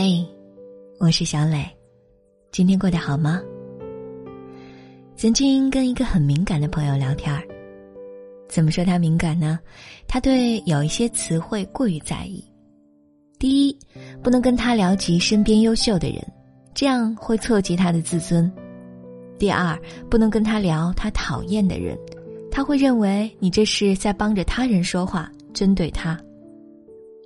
嘿，我是小磊，今天过得好吗？曾经跟一个很敏感的朋友聊天儿，怎么说他敏感呢？他对有一些词汇过于在意。第一，不能跟他聊及身边优秀的人，这样会挫及他的自尊；第二，不能跟他聊他讨厌的人，他会认为你这是在帮着他人说话，针对他；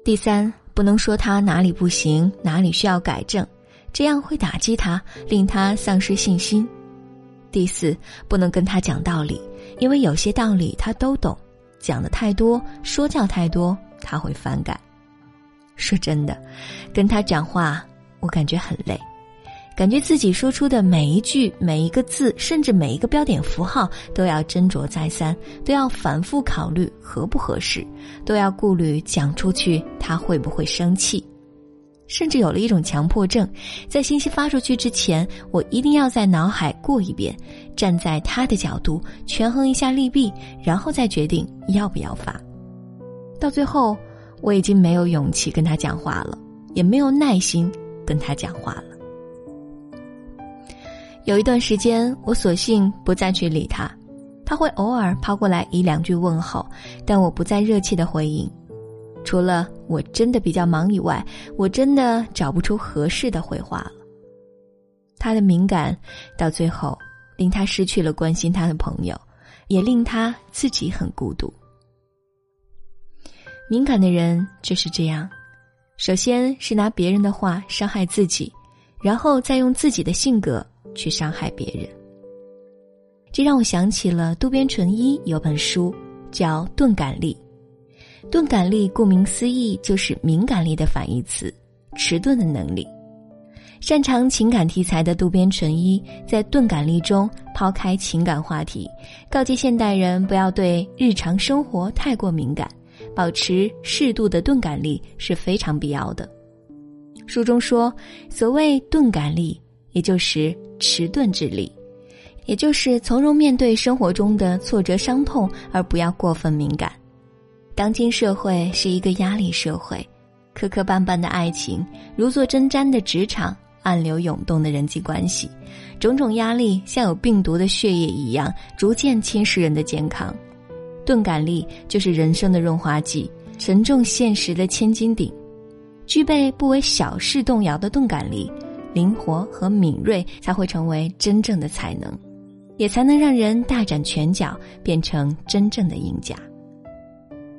第三。不能说他哪里不行，哪里需要改正，这样会打击他，令他丧失信心。第四，不能跟他讲道理，因为有些道理他都懂，讲的太多，说教太多，他会反感。说真的，跟他讲话，我感觉很累。感觉自己说出的每一句、每一个字，甚至每一个标点符号，都要斟酌再三，都要反复考虑合不合适，都要顾虑讲出去他会不会生气，甚至有了一种强迫症，在信息发出去之前，我一定要在脑海过一遍，站在他的角度权衡一下利弊，然后再决定要不要发。到最后，我已经没有勇气跟他讲话了，也没有耐心跟他讲话了。有一段时间，我索性不再去理他，他会偶尔抛过来一两句问候，但我不再热切的回应。除了我真的比较忙以外，我真的找不出合适的回话了。他的敏感，到最后令他失去了关心他的朋友，也令他自己很孤独。敏感的人就是这样，首先是拿别人的话伤害自己，然后再用自己的性格。去伤害别人，这让我想起了渡边淳一有本书叫《钝感力》。钝感力顾名思义就是敏感力的反义词，迟钝的能力。擅长情感题材的渡边淳一在《钝感力》中抛开情感话题，告诫现代人不要对日常生活太过敏感，保持适度的钝感力是非常必要的。书中说，所谓钝感力。也就是迟钝之力，也就是从容面对生活中的挫折伤痛，而不要过分敏感。当今社会是一个压力社会，磕磕绊绊的爱情，如坐针毡的职场，暗流涌动的人际关系，种种压力像有病毒的血液一样，逐渐侵蚀人的健康。钝感力就是人生的润滑剂，沉重现实的千斤顶。具备不为小事动摇的钝感力。灵活和敏锐才会成为真正的才能，也才能让人大展拳脚，变成真正的赢家。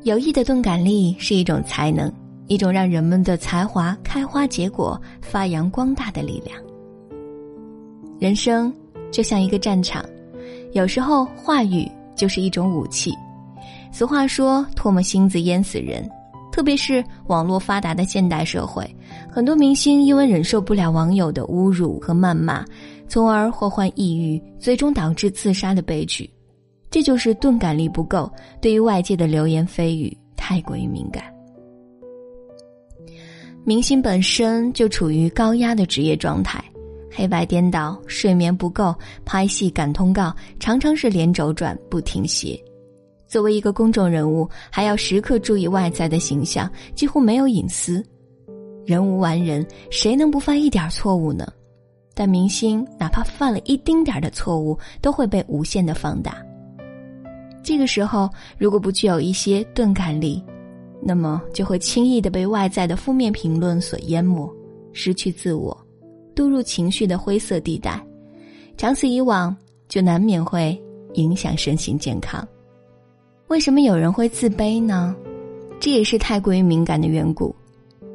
有益的钝感力是一种才能，一种让人们的才华开花结果、发扬光大的力量。人生就像一个战场，有时候话语就是一种武器。俗话说：“唾沫星子淹死人。”特别是网络发达的现代社会，很多明星因为忍受不了网友的侮辱和谩骂，从而祸患抑郁，最终导致自杀的悲剧。这就是钝感力不够，对于外界的流言蜚语太过于敏感。明星本身就处于高压的职业状态，黑白颠倒，睡眠不够，拍戏赶通告，常常是连轴转不停歇。作为一个公众人物，还要时刻注意外在的形象，几乎没有隐私。人无完人，谁能不犯一点错误呢？但明星哪怕犯了一丁点的错误，都会被无限的放大。这个时候，如果不具有一些钝感力，那么就会轻易的被外在的负面评论所淹没，失去自我，堕入情绪的灰色地带。长此以往，就难免会影响身心健康。为什么有人会自卑呢？这也是太过于敏感的缘故。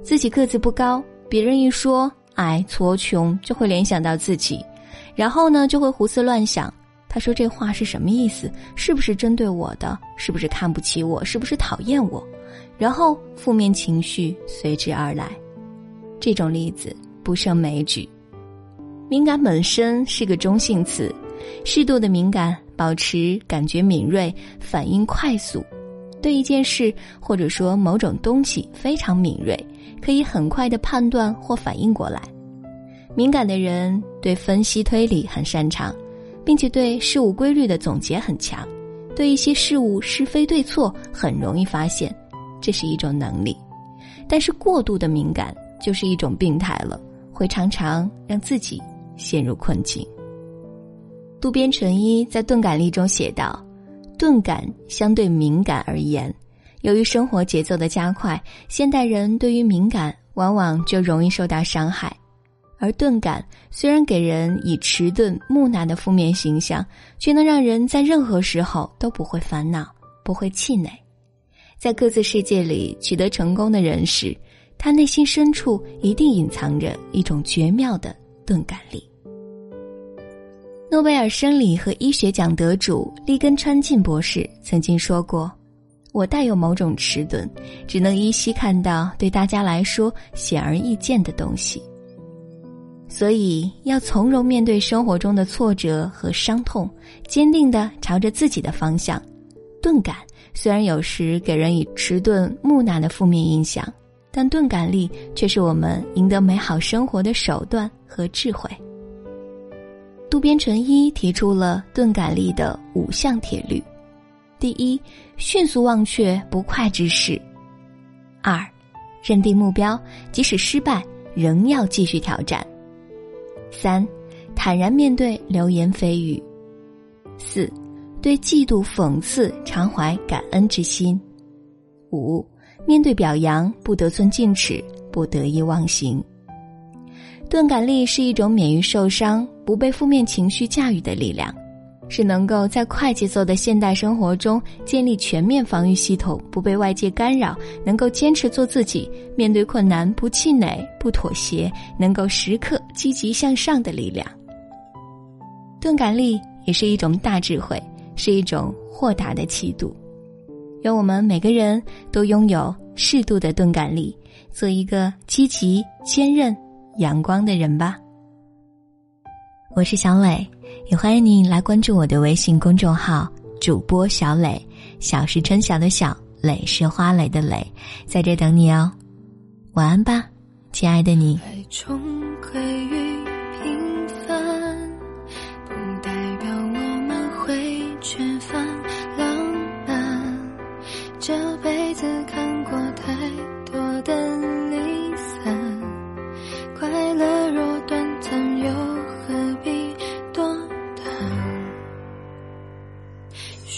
自己个子不高，别人一说矮矬穷，就会联想到自己，然后呢就会胡思乱想。他说这话是什么意思？是不是针对我的？是不是看不起我？是不是讨厌我？然后负面情绪随之而来。这种例子不胜枚举。敏感本身是个中性词，适度的敏感。保持感觉敏锐，反应快速，对一件事或者说某种东西非常敏锐，可以很快的判断或反应过来。敏感的人对分析推理很擅长，并且对事物规律的总结很强，对一些事物是非对错很容易发现，这是一种能力。但是过度的敏感就是一种病态了，会常常让自己陷入困境。渡边淳一在《钝感力》中写道：“钝感相对敏感而言，由于生活节奏的加快，现代人对于敏感往往就容易受到伤害。而钝感虽然给人以迟钝木讷的负面形象，却能让人在任何时候都不会烦恼，不会气馁。在各自世界里取得成功的人士，他内心深处一定隐藏着一种绝妙的钝感力。”诺贝尔生理和医学奖得主利根川进博士曾经说过：“我带有某种迟钝，只能依稀看到对大家来说显而易见的东西。所以要从容面对生活中的挫折和伤痛，坚定的朝着自己的方向。钝感虽然有时给人以迟钝木讷的负面印象，但钝感力却是我们赢得美好生活的手段和智慧。”渡边淳一提出了钝感力的五项铁律：第一，迅速忘却不快之事；二，认定目标，即使失败仍要继续挑战；三，坦然面对流言蜚语；四，对嫉妒讽刺常怀感恩之心；五，面对表扬不得寸进尺，不得意忘形。钝感力是一种免于受伤、不被负面情绪驾驭的力量，是能够在快节奏的现代生活中建立全面防御系统，不被外界干扰，能够坚持做自己，面对困难不气馁、不妥协，能够时刻积极向上的力量。钝感力也是一种大智慧，是一种豁达的气度。愿我们每个人都拥有适度的钝感力，做一个积极、坚韧。阳光的人吧，我是小磊，也欢迎你来关注我的微信公众号主播小磊，小是春晓的小，磊是花蕾的蕾，在这等你哦，晚安吧，亲爱的你。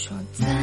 说在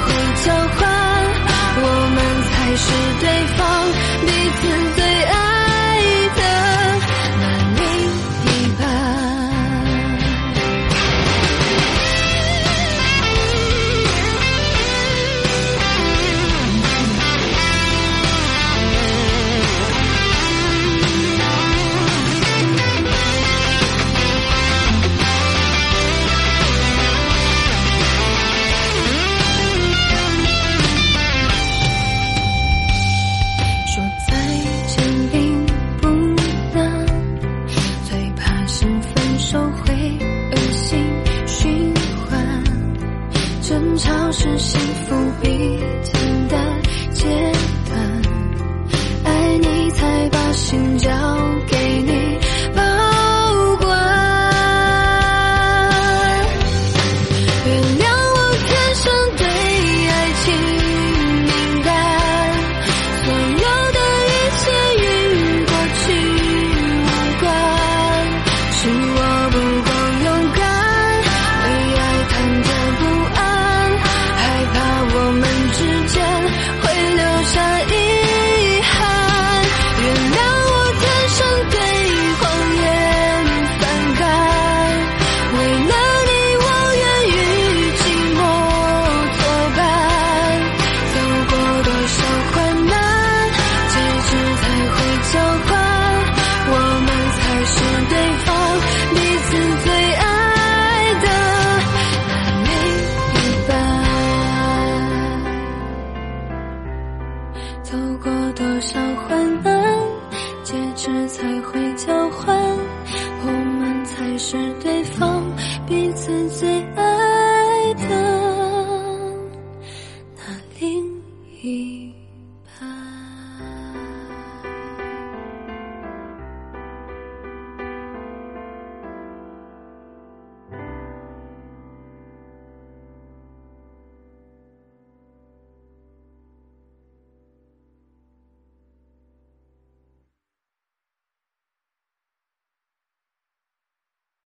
会交换我们才是对是幸福已经的阶段爱你才把心交给